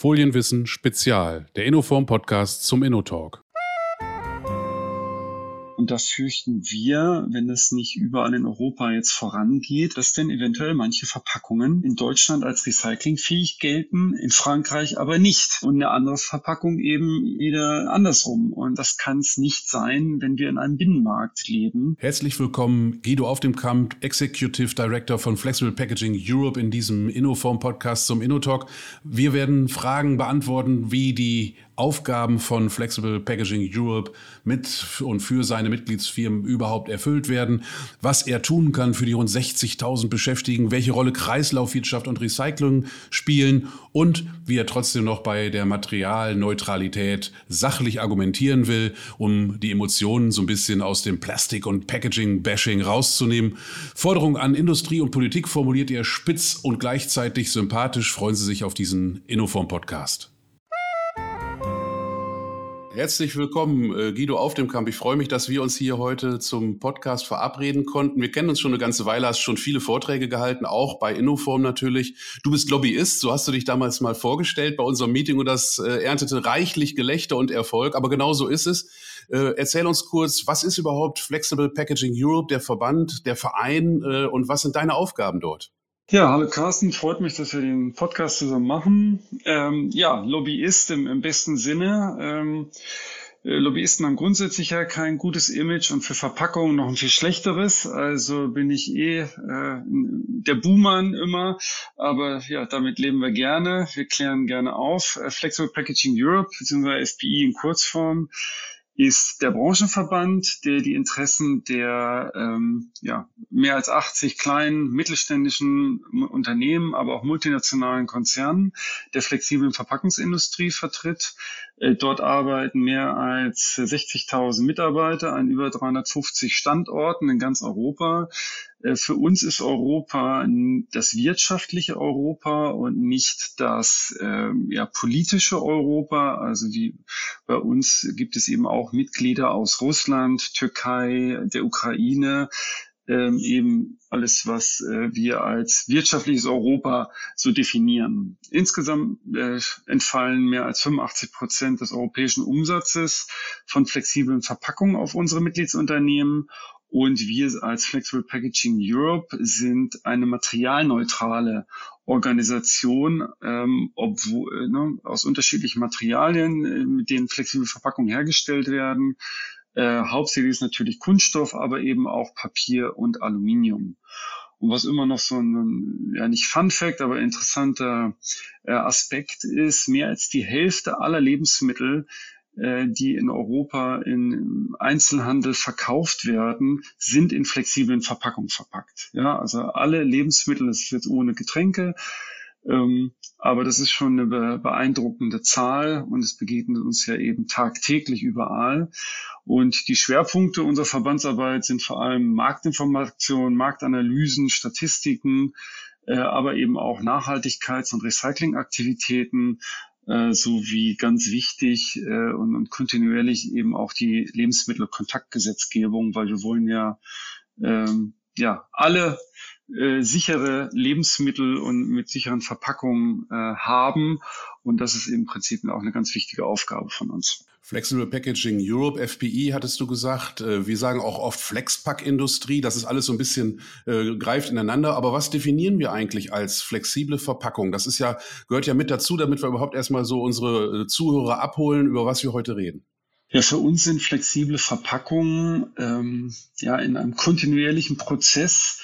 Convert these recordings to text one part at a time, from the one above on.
Folienwissen Spezial, der Innoform Podcast zum InnoTalk. Und da fürchten wir, wenn es nicht überall in Europa jetzt vorangeht, dass denn eventuell manche Verpackungen in Deutschland als recyclingfähig gelten, in Frankreich aber nicht. Und eine andere Verpackung eben wieder andersrum. Und das kann es nicht sein, wenn wir in einem Binnenmarkt leben. Herzlich willkommen, Guido auf dem Kamp, Executive Director von Flexible Packaging Europe in diesem Innoform Podcast zum InnoTalk. Wir werden Fragen beantworten, wie die Aufgaben von Flexible Packaging Europe mit und für seine Mitgliedsfirmen überhaupt erfüllt werden, was er tun kann für die rund 60.000 Beschäftigten, welche Rolle Kreislaufwirtschaft und Recycling spielen und wie er trotzdem noch bei der Materialneutralität sachlich argumentieren will, um die Emotionen so ein bisschen aus dem Plastik- und Packaging-Bashing rauszunehmen. Forderungen an Industrie und Politik formuliert er spitz und gleichzeitig sympathisch. Freuen Sie sich auf diesen Innoform-Podcast. Herzlich willkommen, äh, Guido auf dem Camp. Ich freue mich, dass wir uns hier heute zum Podcast verabreden konnten. Wir kennen uns schon eine ganze Weile, hast schon viele Vorträge gehalten, auch bei Innoform natürlich. Du bist Lobbyist, so hast du dich damals mal vorgestellt bei unserem Meeting und das äh, erntete reichlich Gelächter und Erfolg. Aber genau so ist es. Äh, erzähl uns kurz, was ist überhaupt Flexible Packaging Europe, der Verband, der Verein und was sind deine Aufgaben dort? Ja, hallo Carsten, freut mich, dass wir den Podcast zusammen machen. Ähm, ja, Lobbyist im, im besten Sinne. Ähm, äh, Lobbyisten haben grundsätzlich ja kein gutes Image und für Verpackungen noch ein viel schlechteres. Also bin ich eh äh, der Buhmann immer. Aber ja, damit leben wir gerne. Wir klären gerne auf. Äh, Flexible Packaging Europe, beziehungsweise SPI in Kurzform, ist der Branchenverband, der die Interessen der ähm, ja, mehr als 80 kleinen mittelständischen Unternehmen, aber auch multinationalen Konzernen der flexiblen Verpackungsindustrie vertritt. Äh, dort arbeiten mehr als 60.000 Mitarbeiter an über 350 Standorten in ganz Europa. Äh, für uns ist Europa das wirtschaftliche Europa und nicht das äh, ja, politische Europa. Also wie bei uns gibt es eben auch Mitglieder aus Russland, Türkei, der Ukraine, ähm, eben alles, was äh, wir als wirtschaftliches Europa so definieren. Insgesamt äh, entfallen mehr als 85 Prozent des europäischen Umsatzes von flexiblen Verpackungen auf unsere Mitgliedsunternehmen und wir als Flexible Packaging Europe sind eine materialneutrale Organisation, ähm, obwohl, äh, ne, aus unterschiedlichen Materialien, äh, mit denen flexible Verpackungen hergestellt werden. Äh, hauptsächlich ist natürlich Kunststoff, aber eben auch Papier und Aluminium. Und was immer noch so ein, ja nicht Fun Fact, aber interessanter äh, Aspekt ist, mehr als die Hälfte aller Lebensmittel die in Europa im Einzelhandel verkauft werden, sind in flexiblen Verpackungen verpackt. Ja, also alle Lebensmittel, das ist jetzt ohne Getränke, ähm, aber das ist schon eine beeindruckende Zahl und es begegnet uns ja eben tagtäglich überall. Und die Schwerpunkte unserer Verbandsarbeit sind vor allem Marktinformation, Marktanalysen, Statistiken, äh, aber eben auch Nachhaltigkeits- und Recyclingaktivitäten äh, sowie ganz wichtig äh, und, und kontinuierlich eben auch die Lebensmittelkontaktgesetzgebung, weil wir wollen ja ähm, ja alle äh, sichere Lebensmittel und mit sicheren Verpackungen äh, haben. Und das ist im Prinzip auch eine ganz wichtige Aufgabe von uns. Flexible Packaging Europe, FPI, hattest du gesagt. Äh, wir sagen auch oft Flexpack-Industrie. Das ist alles so ein bisschen äh, greift ineinander. Aber was definieren wir eigentlich als flexible Verpackung? Das ist ja, gehört ja mit dazu, damit wir überhaupt erstmal so unsere äh, Zuhörer abholen, über was wir heute reden. Ja, für uns sind flexible Verpackungen ähm, ja in einem kontinuierlichen Prozess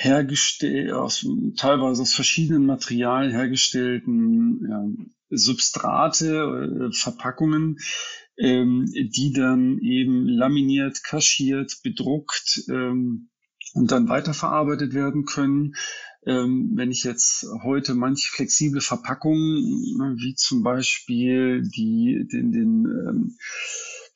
hergestellt, aus, teilweise aus verschiedenen Materialien hergestellten ja, Substrate, äh, Verpackungen, ähm, die dann eben laminiert, kaschiert, bedruckt ähm, und dann weiterverarbeitet werden können. Ähm, wenn ich jetzt heute manche flexible Verpackungen, wie zum Beispiel die, den, den ähm,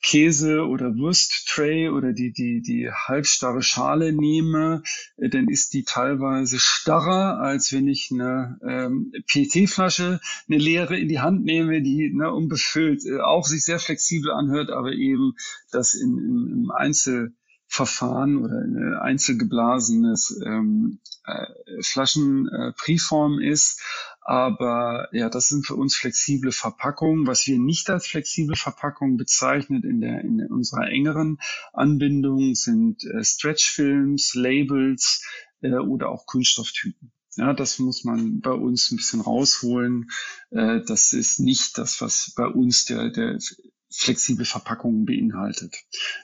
Käse- oder Wursttray oder die, die, die halbstarre Schale nehme, äh, dann ist die teilweise starrer, als wenn ich eine ähm, PET-Flasche, eine leere in die Hand nehme, die ne, unbefüllt äh, auch sich sehr flexibel anhört, aber eben das in, im, im Einzelverfahren oder ein einzelgeblasenes ähm, äh, Flaschenpräform äh, ist. Aber ja, das sind für uns flexible Verpackungen. Was wir nicht als flexible Verpackung bezeichnet in, der, in unserer engeren Anbindung sind äh, Stretchfilms, Labels äh, oder auch Kunststofftüten. Ja, das muss man bei uns ein bisschen rausholen. Äh, das ist nicht das, was bei uns der, der flexible Verpackungen beinhaltet.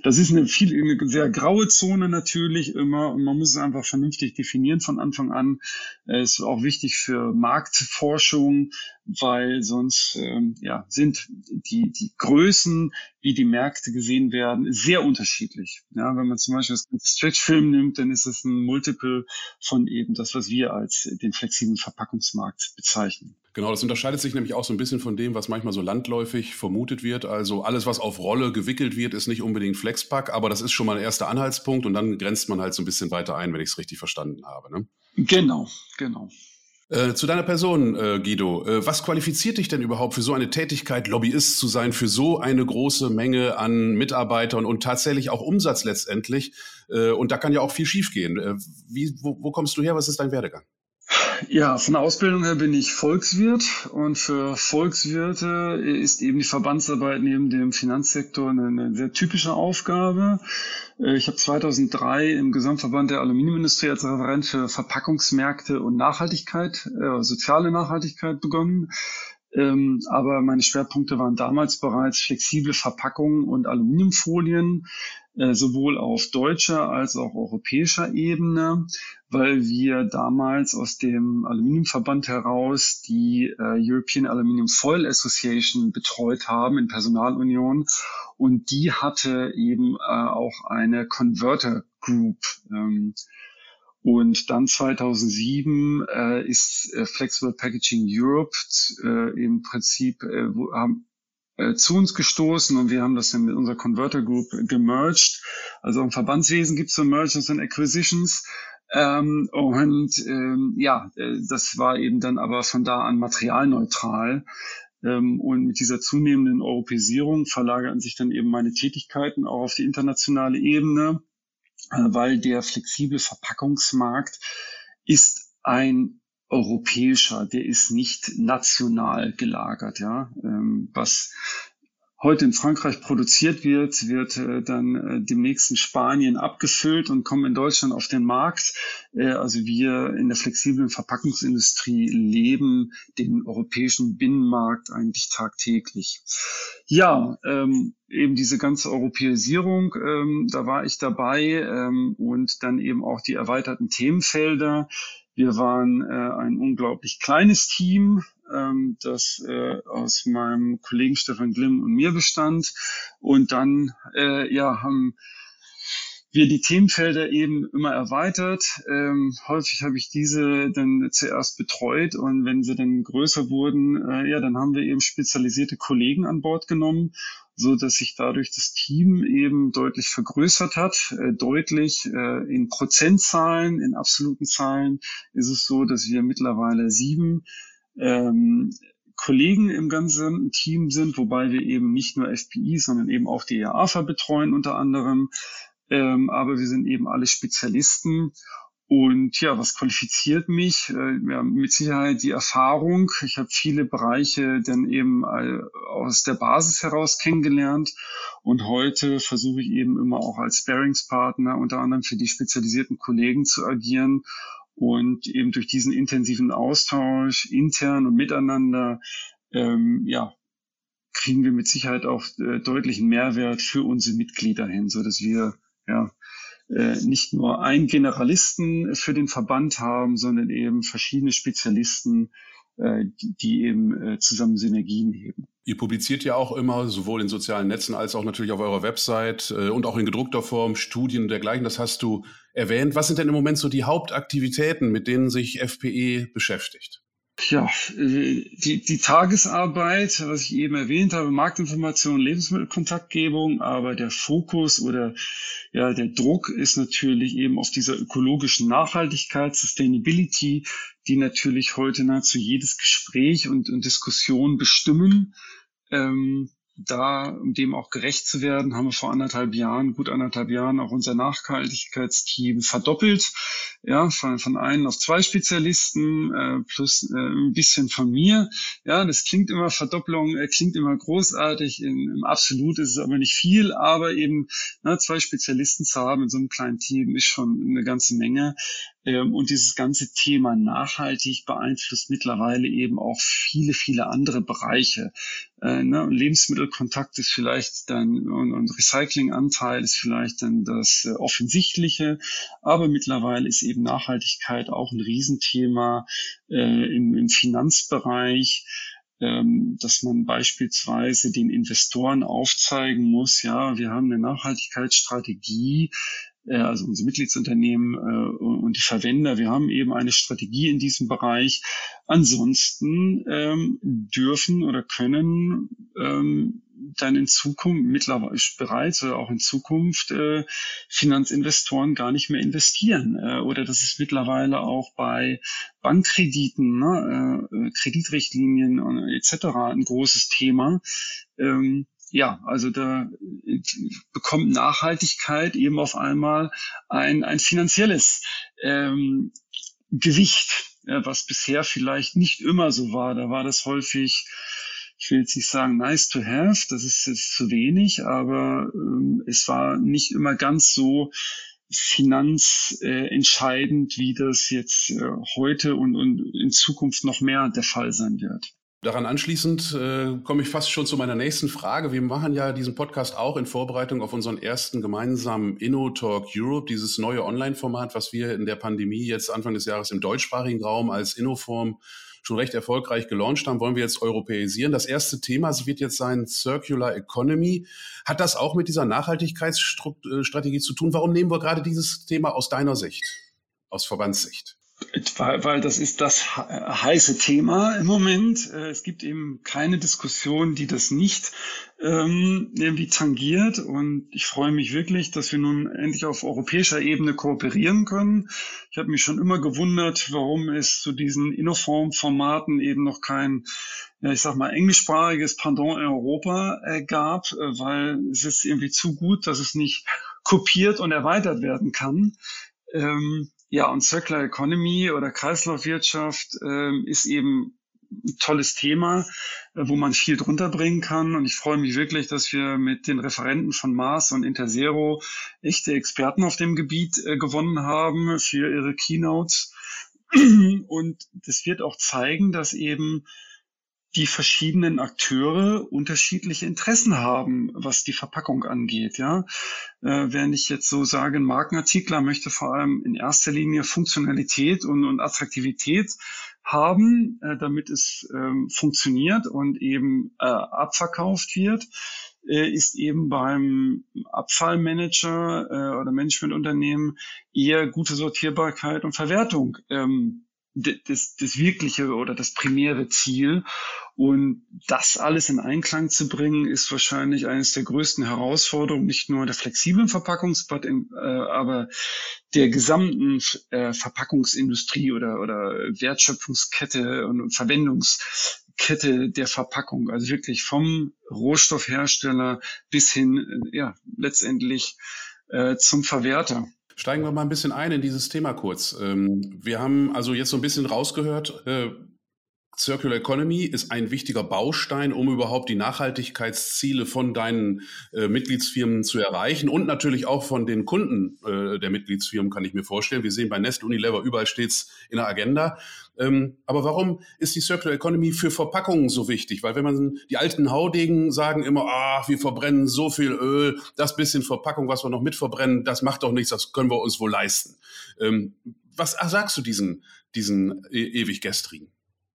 Das ist eine, viel, eine sehr graue Zone natürlich immer und man muss es einfach vernünftig definieren von Anfang an. Es ist auch wichtig für Marktforschung, weil sonst ähm, ja, sind die, die Größen, wie die Märkte gesehen werden, sehr unterschiedlich. Ja, wenn man zum Beispiel das Stretch-Film nimmt, dann ist es ein Multiple von eben das, was wir als den flexiblen Verpackungsmarkt bezeichnen. Genau, das unterscheidet sich nämlich auch so ein bisschen von dem, was manchmal so landläufig vermutet wird. Also alles, was auf Rolle gewickelt wird, ist nicht unbedingt Flexpack, aber das ist schon mal ein erster Anhaltspunkt und dann grenzt man halt so ein bisschen weiter ein, wenn ich es richtig verstanden habe. Ne? Genau, genau. Äh, zu deiner Person, äh, Guido. Äh, was qualifiziert dich denn überhaupt für so eine Tätigkeit, Lobbyist zu sein, für so eine große Menge an Mitarbeitern und tatsächlich auch Umsatz letztendlich? Äh, und da kann ja auch viel schiefgehen. Äh, wie, wo, wo kommst du her? Was ist dein Werdegang? Ja, von der Ausbildung her bin ich Volkswirt und für Volkswirte ist eben die Verbandsarbeit neben dem Finanzsektor eine, eine sehr typische Aufgabe. Äh, ich habe 2003 im Gesamtverband der Aluminiumindustrie als Referent für Verpackungsmärkte und Nachhaltigkeit, äh, soziale Nachhaltigkeit begonnen. Ähm, aber meine Schwerpunkte waren damals bereits flexible Verpackungen und Aluminiumfolien, sowohl auf deutscher als auch europäischer Ebene, weil wir damals aus dem Aluminiumverband heraus die äh, European Aluminium Foil Association betreut haben in Personalunion und die hatte eben äh, auch eine Converter Group. Ähm, und dann 2007 äh, ist äh, Flexible Packaging Europe äh, im Prinzip äh, wo, haben, äh, zu uns gestoßen und wir haben das dann mit unserer Converter Group gemerged. Also im Verbandswesen gibt es so Mergers and Acquisitions. Ähm, und ähm, ja, äh, das war eben dann aber von da an materialneutral. Ähm, und mit dieser zunehmenden Europäisierung verlagerten sich dann eben meine Tätigkeiten auch auf die internationale Ebene. Äh, weil der flexible Verpackungsmarkt ist ein europäischer, der ist nicht national gelagert, ja, ähm, was heute in Frankreich produziert wird, wird äh, dann äh, demnächst in Spanien abgefüllt und kommt in Deutschland auf den Markt. Äh, also wir in der flexiblen Verpackungsindustrie leben den europäischen Binnenmarkt eigentlich tagtäglich. Ja, ähm, eben diese ganze Europäisierung, ähm, da war ich dabei ähm, und dann eben auch die erweiterten Themenfelder. Wir waren äh, ein unglaublich kleines Team, ähm, das äh, aus meinem Kollegen Stefan Glimm und mir bestand. Und dann äh, ja, haben wir die Themenfelder eben immer erweitert. Ähm, häufig habe ich diese dann zuerst betreut und wenn sie dann größer wurden, äh, ja, dann haben wir eben spezialisierte Kollegen an Bord genommen, so dass sich dadurch das Team eben deutlich vergrößert hat. Äh, deutlich äh, in Prozentzahlen, in absoluten Zahlen ist es so, dass wir mittlerweile sieben ähm, Kollegen im ganzen Team sind, wobei wir eben nicht nur FPI, sondern eben auch die EAFA betreuen unter anderem. Ähm, aber wir sind eben alle Spezialisten. Und ja, was qualifiziert mich? Äh, ja, mit Sicherheit die Erfahrung. Ich habe viele Bereiche dann eben äh, aus der Basis heraus kennengelernt. Und heute versuche ich eben immer auch als Sparingspartner unter anderem für die spezialisierten Kollegen zu agieren und eben durch diesen intensiven Austausch intern und miteinander, ähm, ja, kriegen wir mit Sicherheit auch äh, deutlichen Mehrwert für unsere Mitglieder hin, so dass wir ja nicht nur einen Generalisten für den Verband haben, sondern eben verschiedene Spezialisten, äh, die, eben äh, zusammen Synergien heben. Ihr publiziert ja auch immer, sowohl in sozialen Netzen als auch natürlich auf eurer Website äh, und auch in gedruckter Form Studien und dergleichen. Das hast du erwähnt. Was sind denn im Moment so die Hauptaktivitäten, mit denen sich FPE beschäftigt? Ja, die, die Tagesarbeit, was ich eben erwähnt habe, Marktinformation, Lebensmittelkontaktgebung, aber der Fokus oder ja, der Druck ist natürlich eben auf dieser ökologischen Nachhaltigkeit, Sustainability, die natürlich heute nahezu jedes Gespräch und, und Diskussion bestimmen. Ähm, da, um dem auch gerecht zu werden, haben wir vor anderthalb Jahren, gut anderthalb Jahren, auch unser Nachhaltigkeitsteam verdoppelt. Ja, von, von einen auf zwei Spezialisten äh, plus äh, ein bisschen von mir. Ja, das klingt immer Verdopplung, äh, klingt immer großartig. In, Im Absolut ist es aber nicht viel, aber eben na, zwei Spezialisten zu haben in so einem kleinen Team ist schon eine ganze Menge. Ähm, und dieses ganze Thema nachhaltig beeinflusst mittlerweile eben auch viele, viele andere Bereiche. Äh, ne? Lebensmittelkontakt ist vielleicht dann und, Recyclinganteil ist vielleicht dann das äh, Offensichtliche, aber mittlerweile ist eben Nachhaltigkeit auch ein Riesenthema äh, im, Finanzbereich ähm, dass man beispielsweise den Investoren aufzeigen muss, ja, wir haben eine Nachhaltigkeitsstrategie, also unsere Mitgliedsunternehmen äh, und die Verwender. Wir haben eben eine Strategie in diesem Bereich. Ansonsten ähm, dürfen oder können ähm, dann in Zukunft mittlerweile bereits oder auch in Zukunft äh, Finanzinvestoren gar nicht mehr investieren. Äh, oder das ist mittlerweile auch bei Bankkrediten, ne, äh, Kreditrichtlinien äh, etc. ein großes Thema. Ähm, ja, also da äh, bekommt Nachhaltigkeit eben auf einmal ein, ein finanzielles ähm, Gewicht, äh, was bisher vielleicht nicht immer so war. Da war das häufig, ich will jetzt nicht sagen nice to have, das ist jetzt zu wenig, aber ähm, es war nicht immer ganz so finanzentscheidend, äh, wie das jetzt äh, heute und, und in Zukunft noch mehr der Fall sein wird. Daran anschließend äh, komme ich fast schon zu meiner nächsten Frage. Wir machen ja diesen Podcast auch in Vorbereitung auf unseren ersten gemeinsamen InnoTalk Europe, dieses neue Online-Format, was wir in der Pandemie jetzt Anfang des Jahres im deutschsprachigen Raum als Innoform schon recht erfolgreich gelauncht haben, wollen wir jetzt europäisieren. Das erste Thema wird jetzt sein Circular Economy. Hat das auch mit dieser Nachhaltigkeitsstrategie äh, zu tun? Warum nehmen wir gerade dieses Thema aus deiner Sicht, aus Verbandssicht? Weil, weil das ist das heiße Thema im Moment. Äh, es gibt eben keine Diskussion, die das nicht ähm, irgendwie tangiert. Und ich freue mich wirklich, dass wir nun endlich auf europäischer Ebene kooperieren können. Ich habe mich schon immer gewundert, warum es zu diesen Innoform-Formaten eben noch kein, ja, ich sag mal, englischsprachiges Pendant in Europa äh, gab, äh, weil es ist irgendwie zu gut, dass es nicht kopiert und erweitert werden kann. Ähm, ja, und Circular Economy oder Kreislaufwirtschaft äh, ist eben ein tolles Thema, äh, wo man viel drunter bringen kann. Und ich freue mich wirklich, dass wir mit den Referenten von Mars und Interzero echte Experten auf dem Gebiet äh, gewonnen haben für ihre Keynotes. Und das wird auch zeigen, dass eben die verschiedenen Akteure unterschiedliche Interessen haben, was die Verpackung angeht. Ja, äh, während ich jetzt so sage, ein Markenartikler möchte vor allem in erster Linie Funktionalität und, und Attraktivität haben, äh, damit es ähm, funktioniert und eben äh, abverkauft wird, äh, ist eben beim Abfallmanager äh, oder Managementunternehmen eher gute Sortierbarkeit und Verwertung ähm, das, das wirkliche oder das primäre Ziel. Und das alles in Einklang zu bringen, ist wahrscheinlich eines der größten Herausforderungen, nicht nur der flexiblen Verpackungsbad, äh, aber der gesamten äh, Verpackungsindustrie oder, oder Wertschöpfungskette und Verwendungskette der Verpackung. Also wirklich vom Rohstoffhersteller bis hin, äh, ja, letztendlich äh, zum Verwerter. Steigen wir mal ein bisschen ein in dieses Thema kurz. Ähm, wir haben also jetzt so ein bisschen rausgehört, äh, Circular Economy ist ein wichtiger Baustein, um überhaupt die Nachhaltigkeitsziele von deinen äh, Mitgliedsfirmen zu erreichen und natürlich auch von den Kunden äh, der Mitgliedsfirmen, kann ich mir vorstellen. Wir sehen bei Nest, Unilever, überall steht's in der Agenda. Ähm, aber warum ist die Circular Economy für Verpackungen so wichtig? Weil wenn man die alten Haudegen sagen immer, ah, wir verbrennen so viel Öl, das bisschen Verpackung, was wir noch mitverbrennen, das macht doch nichts, das können wir uns wohl leisten. Ähm, was sagst du diesen, diesen e ewig gestrigen?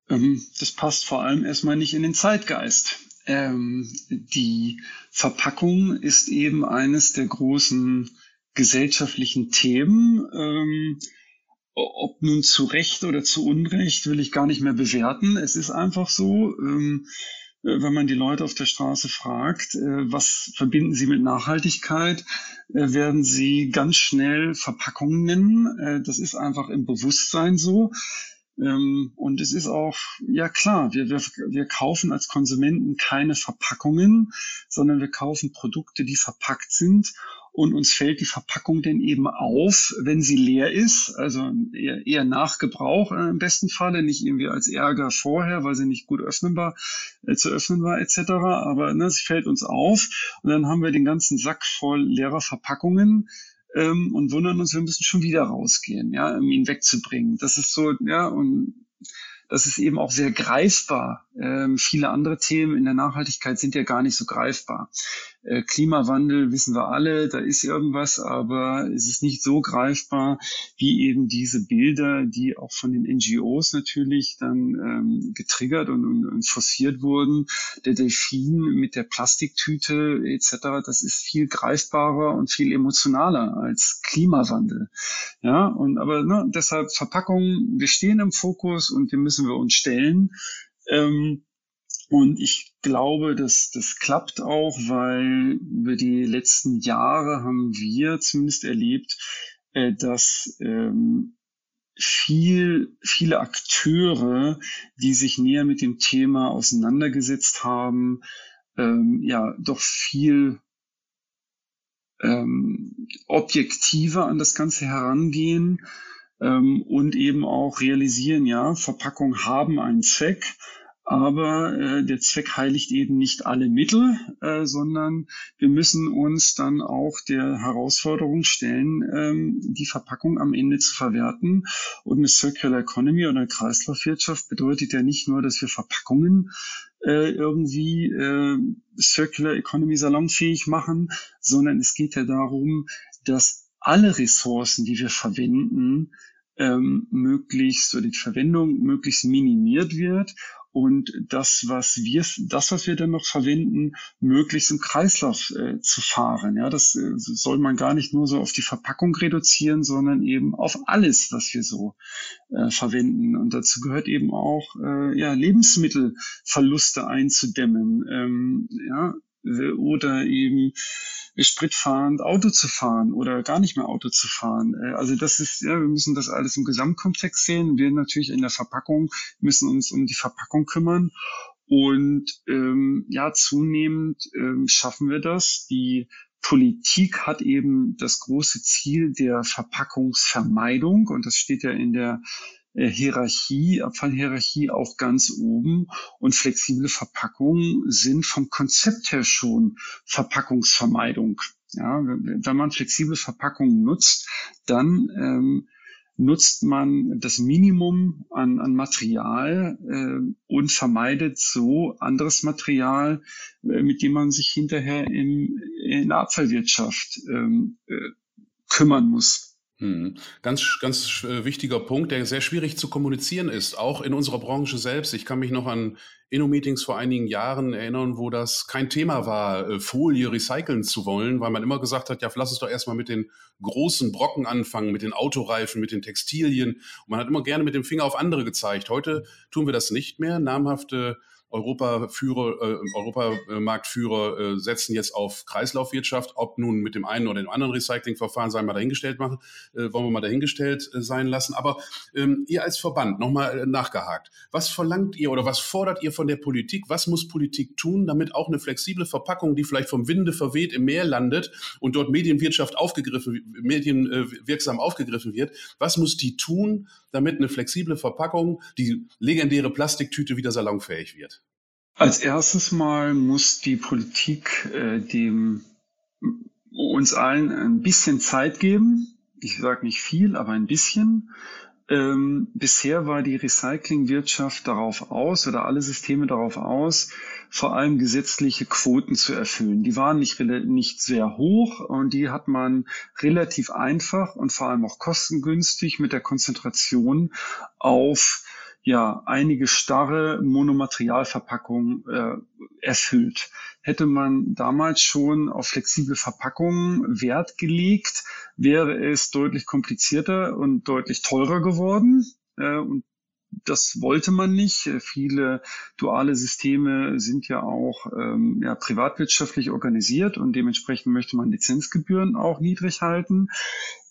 Ähm, das passt vor allem erstmal nicht in den Zeitgeist. Ähm, die Verpackung ist eben eines der großen gesellschaftlichen Themen. Ähm, ob nun zu Recht oder zu Unrecht, will ich gar nicht mehr bewerten. Es ist einfach so, ähm, äh, wenn man die Leute auf der Straße fragt, äh, was verbinden sie mit Nachhaltigkeit, äh, werden sie ganz schnell Verpackungen nennen. das ist einfach im Bewusstsein so. Ähm, und es ist auch, ja klar, wir, wir, wir kaufen als Konsumenten keine Verpackungen, sondern wir kaufen Produkte, die verpackt sind. Und uns fällt die Verpackung denn eben auf, wenn sie leer ist, also eher, eher nach Gebrauch äh, im besten Falle, nicht irgendwie als Ärger vorher, weil sie nicht gut öffnenbar äh, zu öffnen war etc. Aber ne, sie fällt uns auf. Und dann haben wir den ganzen Sack voll leerer Verpackungen ähm, und wundern uns, wir müssen schon wieder rausgehen, ja, um ihn wegzubringen. Das ist so, ja, und das ist eben auch sehr greifbar. Ähm, viele andere Themen in der Nachhaltigkeit sind ja gar nicht so greifbar. Äh, Klimawandel wissen wir alle, da ist irgendwas, aber es ist nicht so greifbar wie eben diese Bilder, die auch von den NGOs natürlich dann ähm, getriggert und, und, und forciert wurden. Der Delfin mit der Plastiktüte etc., das ist viel greifbarer und viel emotionaler als Klimawandel. Ja, und aber ne, deshalb Verpackungen, wir stehen im Fokus und dem müssen wir uns stellen. Ähm, und ich glaube, dass das klappt auch, weil über die letzten Jahre haben wir zumindest erlebt, äh, dass ähm, viel, viele Akteure, die sich näher mit dem Thema auseinandergesetzt haben, ähm, ja, doch viel ähm, objektiver an das Ganze herangehen ähm, und eben auch realisieren, ja, Verpackungen haben einen Zweck aber äh, der Zweck heiligt eben nicht alle Mittel, äh, sondern wir müssen uns dann auch der Herausforderung stellen, ähm, die Verpackung am Ende zu verwerten. Und eine Circular Economy oder Kreislaufwirtschaft bedeutet ja nicht nur, dass wir Verpackungen äh, irgendwie äh, Circular Economy salonfähig machen, sondern es geht ja darum, dass alle Ressourcen, die wir verwenden, ähm, möglichst oder die Verwendung möglichst minimiert wird und das, was wir, das, was wir dann noch verwenden, möglichst im Kreislauf äh, zu fahren. Ja, das äh, soll man gar nicht nur so auf die Verpackung reduzieren, sondern eben auf alles, was wir so äh, verwenden. Und dazu gehört eben auch, äh, ja, Lebensmittelverluste einzudämmen. Ähm, ja, oder eben spritfahrend Auto zu fahren oder gar nicht mehr Auto zu fahren. Äh, also das ist, ja, wir müssen das alles im Gesamtkontext sehen. Wir natürlich in der Verpackung müssen uns um die Verpackung kümmern. Und ähm, ja, zunehmend ähm, schaffen wir das. Die Politik hat eben das große Ziel der Verpackungsvermeidung und das steht ja in der Hierarchie, Abfallhierarchie auch ganz oben und flexible Verpackungen sind vom Konzept her schon Verpackungsvermeidung. Ja, wenn man flexible Verpackungen nutzt, dann ähm, nutzt man das Minimum an, an Material äh, und vermeidet so anderes Material, äh, mit dem man sich hinterher im, in der Abfallwirtschaft ähm, äh, kümmern muss. Hm. Ganz, ganz äh, wichtiger Punkt, der sehr schwierig zu kommunizieren ist, auch in unserer Branche selbst. Ich kann mich noch an Inno-Meetings vor einigen Jahren erinnern, wo das kein Thema war, äh, Folie recyceln zu wollen, weil man immer gesagt hat, ja, lass uns doch erstmal mit den großen Brocken anfangen, mit den Autoreifen, mit den Textilien. Und man hat immer gerne mit dem Finger auf andere gezeigt. Heute tun wir das nicht mehr. Namhafte Europaführer, äh, Europamarktführer äh, setzen jetzt auf Kreislaufwirtschaft. Ob nun mit dem einen oder dem anderen Recyclingverfahren, sei mal dahingestellt machen, äh, wollen wir mal dahingestellt äh, sein lassen. Aber ähm, ihr als Verband, nochmal äh, nachgehakt, was verlangt ihr oder was fordert ihr von der Politik? Was muss Politik tun, damit auch eine flexible Verpackung, die vielleicht vom Winde verweht im Meer landet und dort Medienwirtschaft aufgegriffen, medienwirksam aufgegriffen wird, was muss die tun, damit eine flexible Verpackung, die legendäre Plastiktüte wieder salonfähig wird? Als erstes Mal muss die Politik äh, dem uns allen ein bisschen Zeit geben. Ich sage nicht viel, aber ein bisschen. Ähm, bisher war die Recyclingwirtschaft darauf aus oder alle Systeme darauf aus, vor allem gesetzliche Quoten zu erfüllen. Die waren nicht, nicht sehr hoch und die hat man relativ einfach und vor allem auch kostengünstig mit der Konzentration auf ja einige starre Monomaterialverpackungen äh, erfüllt. Hätte man damals schon auf flexible Verpackungen Wert gelegt, wäre es deutlich komplizierter und deutlich teurer geworden. Äh, und das wollte man nicht. Viele duale Systeme sind ja auch ähm, ja, privatwirtschaftlich organisiert und dementsprechend möchte man Lizenzgebühren auch niedrig halten.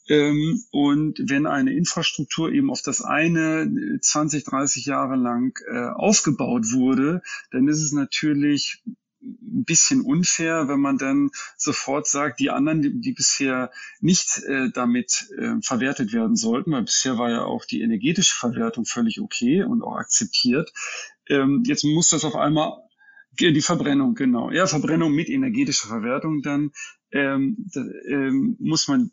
Ähm, und wenn eine Infrastruktur eben auf das eine 20, 30 Jahre lang äh, aufgebaut wurde, dann ist es natürlich ein bisschen unfair, wenn man dann sofort sagt, die anderen, die, die bisher nicht äh, damit äh, verwertet werden sollten, weil bisher war ja auch die energetische Verwertung völlig okay und auch akzeptiert. Ähm, jetzt muss das auf einmal die Verbrennung, genau. Ja, Verbrennung mit energetischer Verwertung, dann ähm, da, ähm, muss man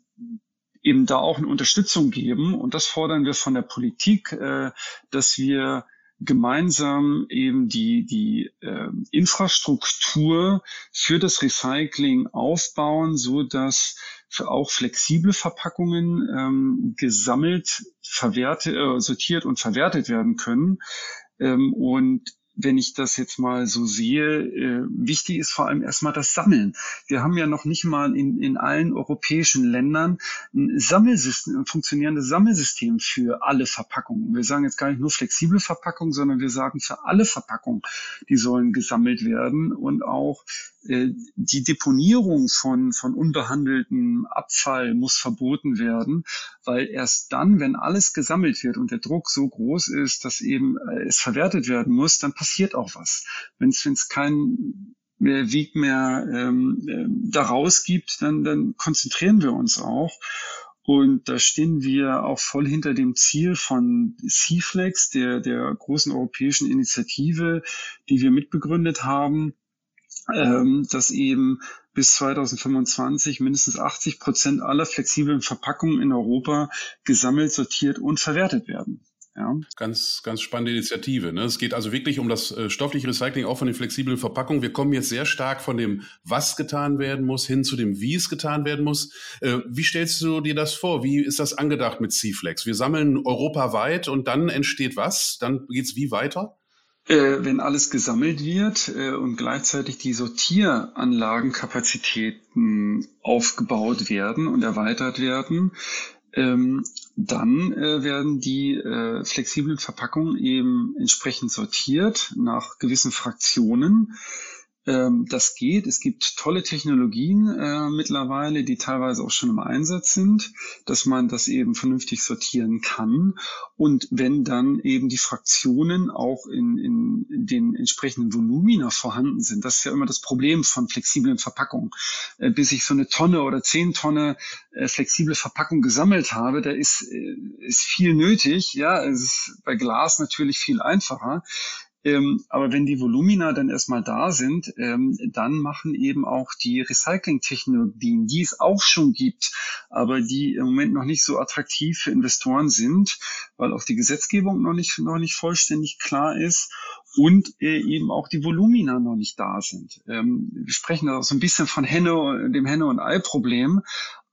eben da auch eine Unterstützung geben. Und das fordern wir von der Politik, äh, dass wir gemeinsam eben die, die äh, Infrastruktur für das Recycling aufbauen, so dass auch flexible Verpackungen ähm, gesammelt, verwertet, äh, sortiert und verwertet werden können. Ähm, und wenn ich das jetzt mal so sehe, äh, wichtig ist vor allem erstmal das Sammeln. Wir haben ja noch nicht mal in, in allen europäischen Ländern ein Sammelsystem, ein funktionierendes Sammelsystem für alle Verpackungen. Wir sagen jetzt gar nicht nur flexible Verpackungen, sondern wir sagen für alle Verpackungen, die sollen gesammelt werden und auch äh, die Deponierung von, von unbehandeltem Abfall muss verboten werden, weil erst dann, wenn alles gesammelt wird und der Druck so groß ist, dass eben äh, es verwertet werden muss, dann passiert auch was. Wenn es keinen Weg mehr ähm, äh, daraus gibt, dann, dann konzentrieren wir uns auch. Und da stehen wir auch voll hinter dem Ziel von CFlex, der, der großen europäischen Initiative, die wir mitbegründet haben, ähm, dass eben bis 2025 mindestens 80 Prozent aller flexiblen Verpackungen in Europa gesammelt, sortiert und verwertet werden. Ja. Ganz, ganz spannende Initiative. Ne? Es geht also wirklich um das äh, stoffliche Recycling auch von den flexiblen Verpackungen. Wir kommen jetzt sehr stark von dem, was getan werden muss, hin zu dem, wie es getan werden muss. Äh, wie stellst du dir das vor? Wie ist das angedacht mit C-Flex? Wir sammeln europaweit und dann entsteht was? Dann geht's wie weiter? Äh, wenn alles gesammelt wird äh, und gleichzeitig die Sortieranlagenkapazitäten aufgebaut werden und erweitert werden, ähm, dann äh, werden die äh, flexiblen Verpackungen eben entsprechend sortiert nach gewissen Fraktionen ähm, das geht. Es gibt tolle Technologien äh, mittlerweile, die teilweise auch schon im Einsatz sind, dass man das eben vernünftig sortieren kann. Und wenn dann eben die Fraktionen auch in, in den entsprechenden Volumina vorhanden sind, das ist ja immer das Problem von flexiblen Verpackungen. Äh, bis ich so eine Tonne oder zehn Tonne äh, flexible Verpackung gesammelt habe, da ist, äh, ist viel nötig. Ja, es ist bei Glas natürlich viel einfacher. Ähm, aber wenn die Volumina dann erstmal da sind, ähm, dann machen eben auch die Recycling-Technologien, die es auch schon gibt, aber die im Moment noch nicht so attraktiv für Investoren sind, weil auch die Gesetzgebung noch nicht, noch nicht vollständig klar ist und äh, eben auch die Volumina noch nicht da sind. Ähm, wir sprechen da so ein bisschen von Henne, dem Henne- und Ei-Problem,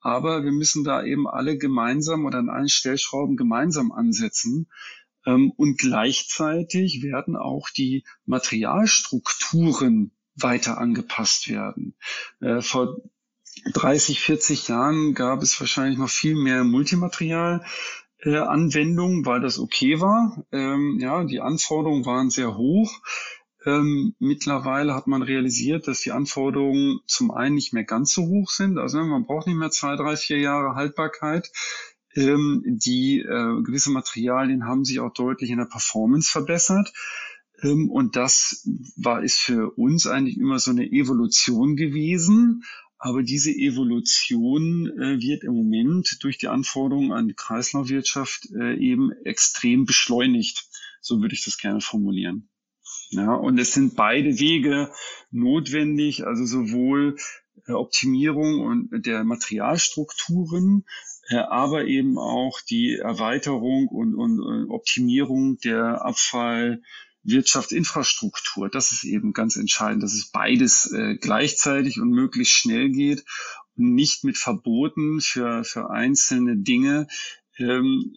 aber wir müssen da eben alle gemeinsam oder an allen Stellschrauben gemeinsam ansetzen. Ähm, und gleichzeitig werden auch die Materialstrukturen weiter angepasst werden. Äh, vor 30, 40 Jahren gab es wahrscheinlich noch viel mehr Multimaterial. Äh, Anwendungen, weil das okay war. Ähm, ja, die Anforderungen waren sehr hoch. Ähm, mittlerweile hat man realisiert, dass die Anforderungen zum einen nicht mehr ganz so hoch sind. Also man braucht nicht mehr zwei, drei, vier Jahre Haltbarkeit. Ähm, die äh, gewisse Materialien haben sich auch deutlich in der Performance verbessert. Ähm, und das war, ist für uns eigentlich immer so eine Evolution gewesen. Aber diese Evolution äh, wird im Moment durch die Anforderungen an die Kreislaufwirtschaft äh, eben extrem beschleunigt. So würde ich das gerne formulieren. Ja, und es sind beide Wege notwendig, also sowohl äh, Optimierung und der Materialstrukturen aber eben auch die Erweiterung und, und, und Optimierung der Abfallwirtschaftsinfrastruktur. Das ist eben ganz entscheidend, dass es beides äh, gleichzeitig und möglichst schnell geht und nicht mit Verboten für, für einzelne Dinge. Ähm,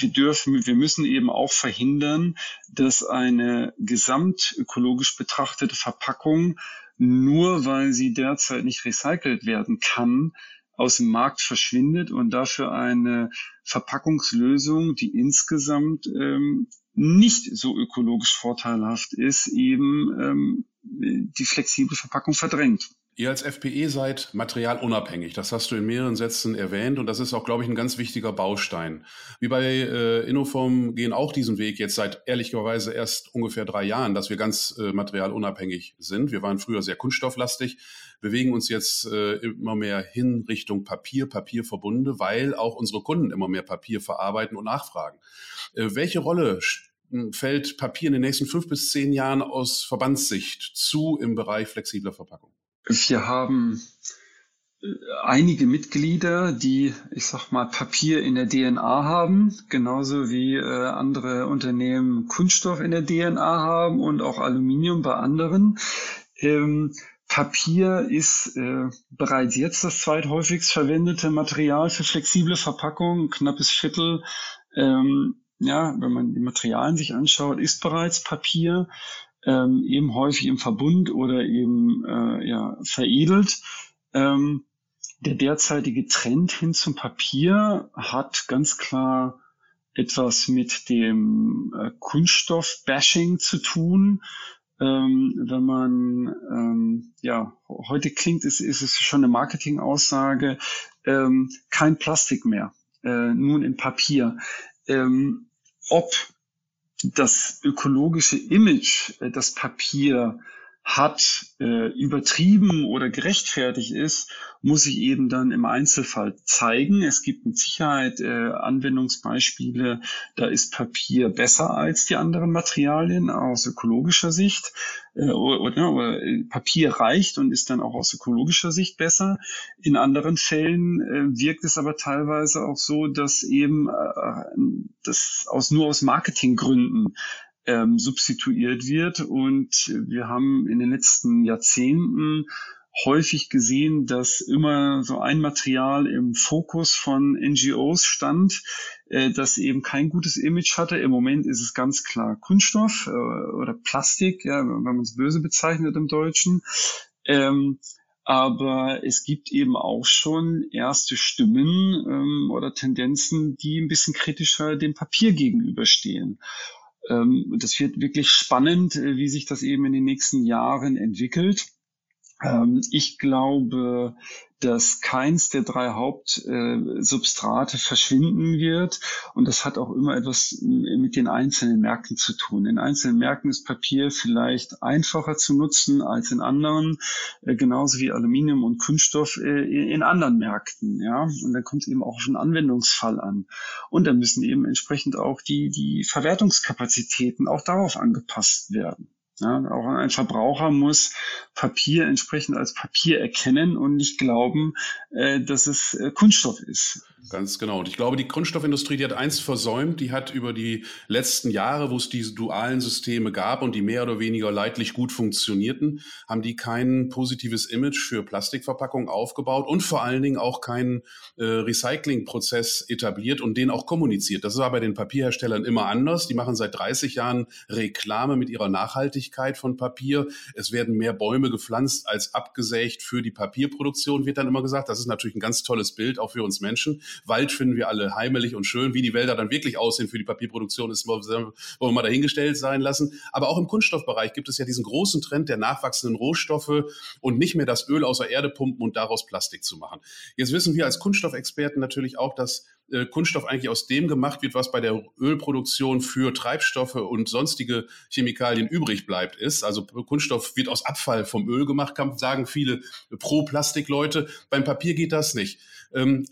wir dürfen, wir müssen eben auch verhindern, dass eine gesamtökologisch betrachtete Verpackung nur weil sie derzeit nicht recycelt werden kann, aus dem Markt verschwindet und dafür eine Verpackungslösung, die insgesamt ähm, nicht so ökologisch vorteilhaft ist, eben ähm, die flexible Verpackung verdrängt. Ihr als FPE seid materialunabhängig. Das hast du in mehreren Sätzen erwähnt und das ist auch, glaube ich, ein ganz wichtiger Baustein. Wir bei äh, Innoform gehen auch diesen Weg jetzt seit ehrlicherweise erst ungefähr drei Jahren, dass wir ganz äh, materialunabhängig sind. Wir waren früher sehr kunststofflastig, bewegen uns jetzt äh, immer mehr hin Richtung Papier, Papierverbunde, weil auch unsere Kunden immer mehr Papier verarbeiten und nachfragen. Äh, welche Rolle fällt Papier in den nächsten fünf bis zehn Jahren aus Verbandssicht zu im Bereich flexibler Verpackung? Wir haben äh, einige Mitglieder, die, ich sag mal, Papier in der DNA haben, genauso wie äh, andere Unternehmen Kunststoff in der DNA haben und auch Aluminium bei anderen. Ähm, Papier ist äh, bereits jetzt das zweithäufigst verwendete Material für flexible Verpackungen, knappes Viertel. Ähm, ja, wenn man die Materialien sich anschaut, ist bereits Papier ähm, eben häufig im Verbund oder eben äh, ja, veredelt. Ähm, der derzeitige Trend hin zum Papier hat ganz klar etwas mit dem äh, Kunststoff-Bashing zu tun. Ähm, wenn man, ähm, ja, heute klingt es, ist es schon eine Marketing-Aussage, ähm, kein Plastik mehr, äh, nun in Papier. Ähm, ob das ökologische Image, äh, das Papier hat, äh, übertrieben oder gerechtfertigt ist, muss sich eben dann im Einzelfall zeigen. Es gibt mit Sicherheit äh, Anwendungsbeispiele, da ist Papier besser als die anderen Materialien aus ökologischer Sicht. Äh, oder, oder, oder äh, Papier reicht und ist dann auch aus ökologischer Sicht besser. In anderen Fällen äh, wirkt es aber teilweise auch so, dass eben äh, das aus, nur aus Marketinggründen ähm, substituiert wird. Und wir haben in den letzten Jahrzehnten häufig gesehen, dass immer so ein Material im Fokus von NGOs stand, äh, das eben kein gutes Image hatte. Im Moment ist es ganz klar Kunststoff äh, oder Plastik, ja, wenn man es böse bezeichnet im Deutschen. Ähm, aber es gibt eben auch schon erste Stimmen ähm, oder Tendenzen, die ein bisschen kritischer dem Papier gegenüberstehen. Ähm, das wird wirklich spannend, äh, wie sich das eben in den nächsten Jahren entwickelt. Ähm, ich glaube, dass keins der drei Hauptsubstrate äh, verschwinden wird. Und das hat auch immer etwas äh, mit den einzelnen Märkten zu tun. In einzelnen Märkten ist Papier vielleicht einfacher zu nutzen als in anderen, äh, genauso wie Aluminium und Kunststoff in anderen Märkten. Ja, und dann kommt es eben auch auf den Anwendungsfall an. Und dann müssen eben entsprechend auch die, die Verwertungskapazitäten auch darauf angepasst werden. Ja, auch ein Verbraucher muss Papier entsprechend als Papier erkennen und nicht glauben, äh, dass es äh, Kunststoff ist. Ganz genau. Und ich glaube, die Kunststoffindustrie, die hat eins versäumt, die hat über die letzten Jahre, wo es diese dualen Systeme gab und die mehr oder weniger leidlich gut funktionierten, haben die kein positives Image für Plastikverpackungen aufgebaut und vor allen Dingen auch keinen äh, Recyclingprozess etabliert und den auch kommuniziert. Das war bei den Papierherstellern immer anders. Die machen seit 30 Jahren Reklame mit ihrer Nachhaltigkeit von Papier. Es werden mehr Bäume gepflanzt als abgesägt für die Papierproduktion, wird dann immer gesagt. Das ist natürlich ein ganz tolles Bild, auch für uns Menschen. Wald finden wir alle heimelig und schön. Wie die Wälder dann wirklich aussehen für die Papierproduktion, ist wollen wir mal dahingestellt sein lassen. Aber auch im Kunststoffbereich gibt es ja diesen großen Trend der nachwachsenden Rohstoffe und nicht mehr das Öl aus der Erde pumpen und daraus Plastik zu machen. Jetzt wissen wir als Kunststoffexperten natürlich auch, dass äh, Kunststoff eigentlich aus dem gemacht wird, was bei der Ölproduktion für Treibstoffe und sonstige Chemikalien übrig bleibt, ist. Also Kunststoff wird aus Abfall vom Öl gemacht, sagen viele Pro-Plastik-Leute. Beim Papier geht das nicht. Ähm,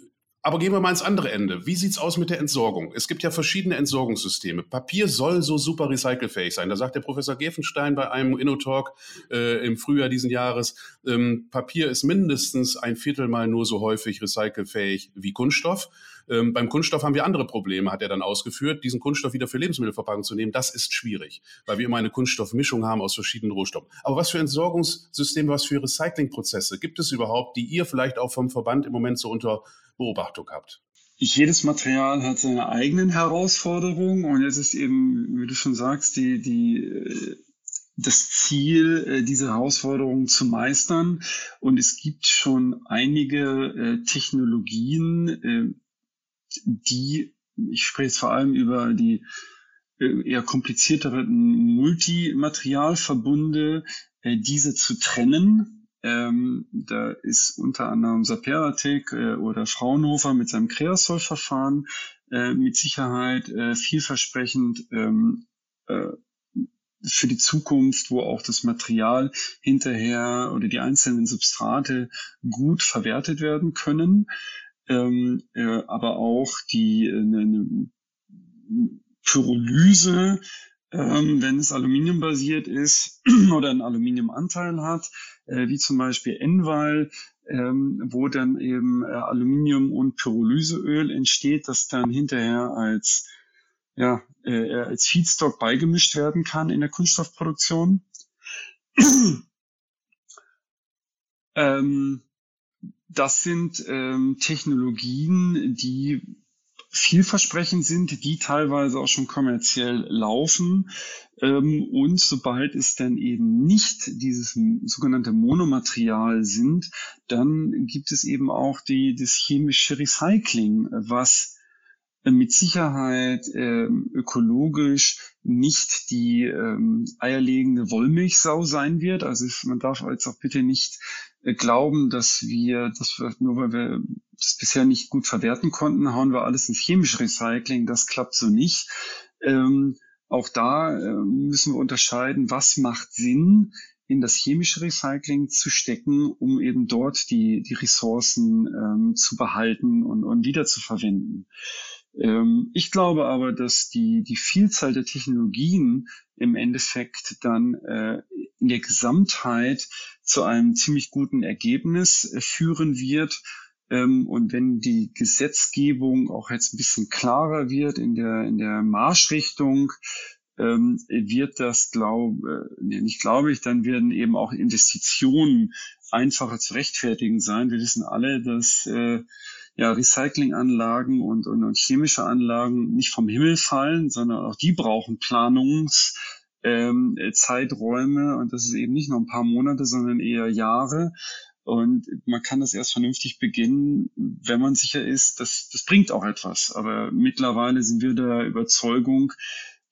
aber gehen wir mal ins andere Ende. Wie sieht's aus mit der Entsorgung? Es gibt ja verschiedene Entsorgungssysteme. Papier soll so super recycelfähig sein. Da sagt der Professor Gefenstein bei einem InnoTalk äh, im Frühjahr diesen Jahres, ähm, Papier ist mindestens ein Viertel mal nur so häufig recycelfähig wie Kunststoff. Ähm, beim Kunststoff haben wir andere Probleme, hat er dann ausgeführt. Diesen Kunststoff wieder für Lebensmittelverpackung zu nehmen, das ist schwierig, weil wir immer eine Kunststoffmischung haben aus verschiedenen Rohstoffen. Aber was für Entsorgungssysteme, was für Recyclingprozesse gibt es überhaupt, die ihr vielleicht auch vom Verband im Moment so unter Beobachtung habt? Jedes Material hat seine eigenen Herausforderungen und es ist eben, wie du schon sagst, die, die, äh, das Ziel, äh, diese Herausforderungen zu meistern. Und es gibt schon einige äh, Technologien, die, ich spreche jetzt vor allem über die eher komplizierteren Multimaterialverbunde, diese zu trennen. Ähm, da ist unter anderem Saperatic äh, oder Fraunhofer mit seinem Kreasol-Verfahren äh, mit Sicherheit äh, vielversprechend ähm, äh, für die Zukunft, wo auch das Material hinterher oder die einzelnen Substrate gut verwertet werden können, ähm, äh, aber auch die äh, eine Pyrolyse, ähm, wenn es aluminiumbasiert ist oder einen Aluminiumanteil hat, äh, wie zum Beispiel Enval, ähm, wo dann eben äh, Aluminium und Pyrolyseöl entsteht, das dann hinterher als ja, äh, als Feedstock beigemischt werden kann in der Kunststoffproduktion. ähm, das sind ähm, Technologien, die vielversprechend sind, die teilweise auch schon kommerziell laufen. Ähm, und sobald es dann eben nicht dieses sogenannte Monomaterial sind, dann gibt es eben auch die, das chemische Recycling, was mit Sicherheit ähm, ökologisch nicht die ähm, eierlegende Wollmilchsau sein wird. Also man darf jetzt auch bitte nicht äh, glauben, dass wir, dass wir, nur weil wir das bisher nicht gut verwerten konnten, hauen wir alles ins chemische Recycling. Das klappt so nicht. Ähm, auch da äh, müssen wir unterscheiden, was macht Sinn, in das chemische Recycling zu stecken, um eben dort die, die Ressourcen ähm, zu behalten und, und wieder zu verwenden. Ähm, ich glaube aber, dass die, die Vielzahl der Technologien im Endeffekt dann äh, in der Gesamtheit zu einem ziemlich guten Ergebnis äh, führen wird. Ähm, und wenn die Gesetzgebung auch jetzt ein bisschen klarer wird in der, in der Marschrichtung, ähm, wird das, glaube äh, nicht glaube ich, dann werden eben auch Investitionen einfacher zu rechtfertigen sein. Wir wissen alle, dass äh, ja, Recyclinganlagen und, und, und chemische Anlagen nicht vom Himmel fallen, sondern auch die brauchen Planungs, ähm, Zeiträume und das ist eben nicht nur ein paar Monate, sondern eher Jahre. Und man kann das erst vernünftig beginnen, wenn man sicher ist, dass das bringt auch etwas. Aber mittlerweile sind wir der Überzeugung,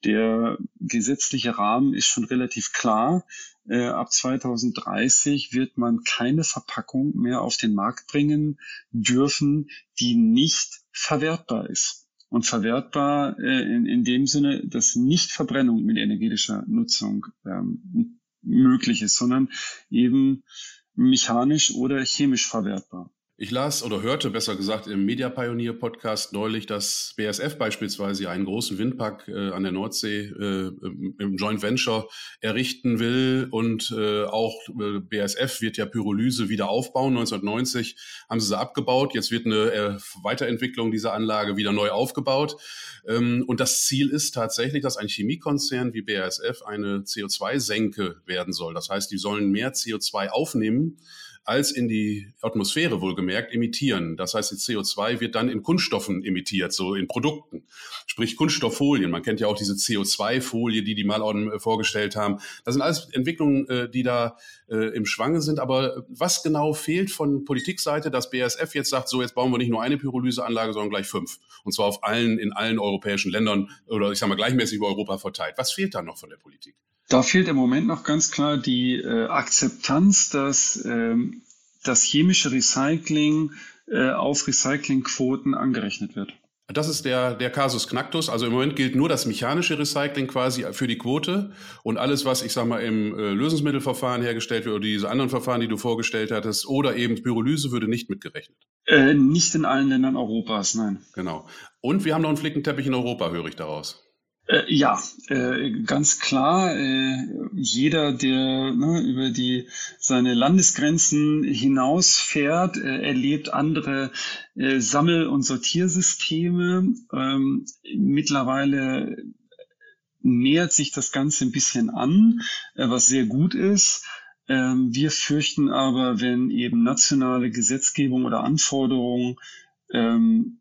der gesetzliche Rahmen ist schon relativ klar. Äh, ab 2030 wird man keine Verpackung mehr auf den Markt bringen dürfen, die nicht verwertbar ist. Und verwertbar äh, in, in dem Sinne, dass nicht Verbrennung mit energetischer Nutzung ähm, möglich ist, sondern eben mechanisch oder chemisch verwertbar. Ich las oder hörte besser gesagt im Media Pioneer Podcast neulich, dass BSF beispielsweise einen großen Windpark äh, an der Nordsee äh, im Joint Venture errichten will und äh, auch äh, BSF wird ja Pyrolyse wieder aufbauen. 1990 haben sie sie abgebaut. Jetzt wird eine äh, Weiterentwicklung dieser Anlage wieder neu aufgebaut. Ähm, und das Ziel ist tatsächlich, dass ein Chemiekonzern wie BASF eine CO2-Senke werden soll. Das heißt, die sollen mehr CO2 aufnehmen als in die Atmosphäre wohlgemerkt emittieren. Das heißt, die CO2 wird dann in Kunststoffen emittiert, so in Produkten, sprich Kunststofffolien. Man kennt ja auch diese CO2-Folie, die die mal äh, vorgestellt haben. Das sind alles Entwicklungen, äh, die da äh, im Schwange sind. Aber was genau fehlt von Politikseite, dass BASF jetzt sagt, so jetzt bauen wir nicht nur eine Pyrolyseanlage, sondern gleich fünf. Und zwar auf allen, in allen europäischen Ländern oder ich sage mal gleichmäßig über Europa verteilt. Was fehlt da noch von der Politik? Da fehlt im Moment noch ganz klar die äh, Akzeptanz, dass ähm, das chemische Recycling äh, auf Recyclingquoten angerechnet wird. Das ist der, der Kasus Knacktus. Also im Moment gilt nur das mechanische Recycling quasi für die Quote und alles, was ich sag mal im äh, Lösungsmittelverfahren hergestellt wird oder diese anderen Verfahren, die du vorgestellt hattest, oder eben Pyrolyse würde nicht mitgerechnet. Äh, nicht in allen Ländern Europas, nein. Genau. Und wir haben noch einen Flickenteppich in Europa, höre ich daraus. Äh, ja, äh, ganz klar. Äh, jeder, der ne, über die seine Landesgrenzen hinausfährt, äh, erlebt andere äh, Sammel- und Sortiersysteme. Ähm, mittlerweile nähert sich das Ganze ein bisschen an, äh, was sehr gut ist. Ähm, wir fürchten aber, wenn eben nationale Gesetzgebung oder Anforderungen ähm,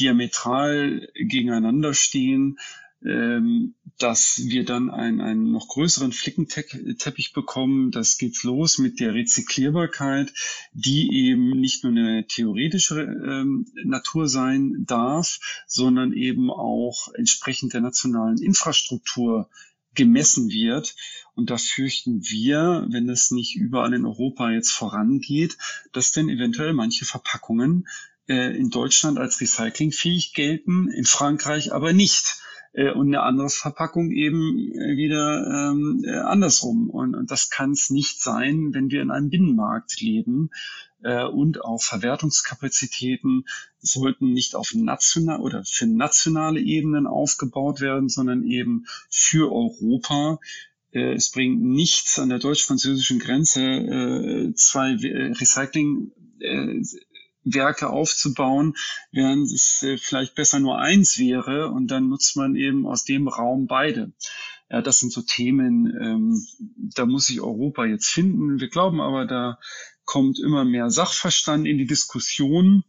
diametral gegeneinander stehen, ähm, dass wir dann einen, einen noch größeren Flickenteppich bekommen. Das geht los mit der Rezyklierbarkeit, die eben nicht nur eine theoretische ähm, Natur sein darf, sondern eben auch entsprechend der nationalen Infrastruktur gemessen wird. Und da fürchten wir, wenn es nicht überall in Europa jetzt vorangeht, dass denn eventuell manche Verpackungen äh, in Deutschland als recyclingfähig gelten, in Frankreich aber nicht äh, und eine andere Verpackung eben äh, wieder ähm, äh, andersrum. Und, und das kann es nicht sein, wenn wir in einem Binnenmarkt leben. Äh, und auch Verwertungskapazitäten sollten nicht auf national oder für nationale Ebenen aufgebaut werden, sondern eben für Europa. Äh, es bringt nichts an der deutsch-französischen Grenze äh, zwei Recycling Werke aufzubauen, während es vielleicht besser nur eins wäre und dann nutzt man eben aus dem Raum beide. Ja, das sind so Themen, ähm, da muss sich Europa jetzt finden. Wir glauben aber, da kommt immer mehr Sachverstand in die Diskussion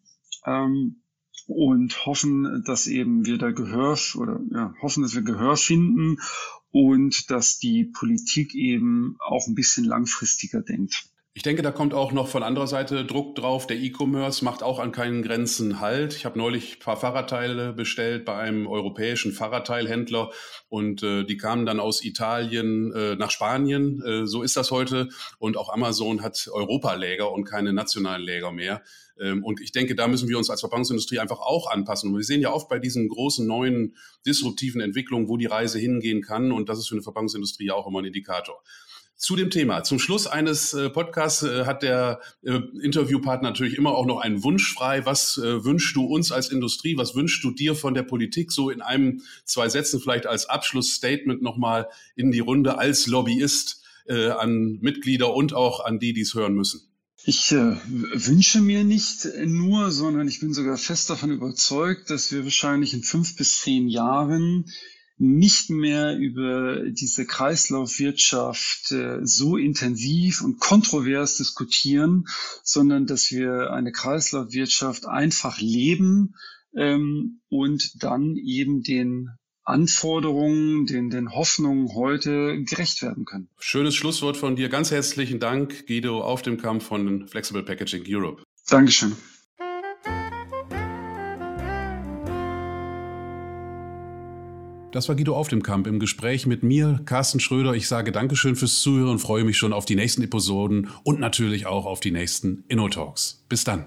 ähm, und hoffen, dass eben wir da Gehör oder ja, hoffen, dass wir Gehör finden und dass die Politik eben auch ein bisschen langfristiger denkt. Ich denke, da kommt auch noch von anderer Seite Druck drauf. Der E-Commerce macht auch an keinen Grenzen Halt. Ich habe neulich ein paar Fahrradteile bestellt bei einem europäischen Fahrradteilhändler und äh, die kamen dann aus Italien äh, nach Spanien. Äh, so ist das heute. Und auch Amazon hat Europaläger und keine nationalen Läger mehr. Ähm, und ich denke, da müssen wir uns als Verpackungsindustrie einfach auch anpassen. Und wir sehen ja oft bei diesen großen neuen disruptiven Entwicklungen, wo die Reise hingehen kann. Und das ist für eine Verpackungsindustrie ja auch immer ein Indikator zu dem Thema. Zum Schluss eines äh, Podcasts äh, hat der äh, Interviewpartner natürlich immer auch noch einen Wunsch frei. Was äh, wünschst du uns als Industrie? Was wünschst du dir von der Politik? So in einem, zwei Sätzen vielleicht als Abschlussstatement nochmal in die Runde als Lobbyist äh, an Mitglieder und auch an die, die es hören müssen. Ich äh, wünsche mir nicht nur, sondern ich bin sogar fest davon überzeugt, dass wir wahrscheinlich in fünf bis zehn Jahren nicht mehr über diese Kreislaufwirtschaft äh, so intensiv und kontrovers diskutieren, sondern dass wir eine Kreislaufwirtschaft einfach leben ähm, und dann eben den Anforderungen, den, den Hoffnungen heute gerecht werden können. Schönes Schlusswort von dir. Ganz herzlichen Dank, Guido, auf dem Kampf von Flexible Packaging Europe. Dankeschön. Das war Guido auf dem Kamp im Gespräch mit mir, Carsten Schröder. Ich sage Dankeschön fürs Zuhören und freue mich schon auf die nächsten Episoden und natürlich auch auf die nächsten InnoTalks. Bis dann.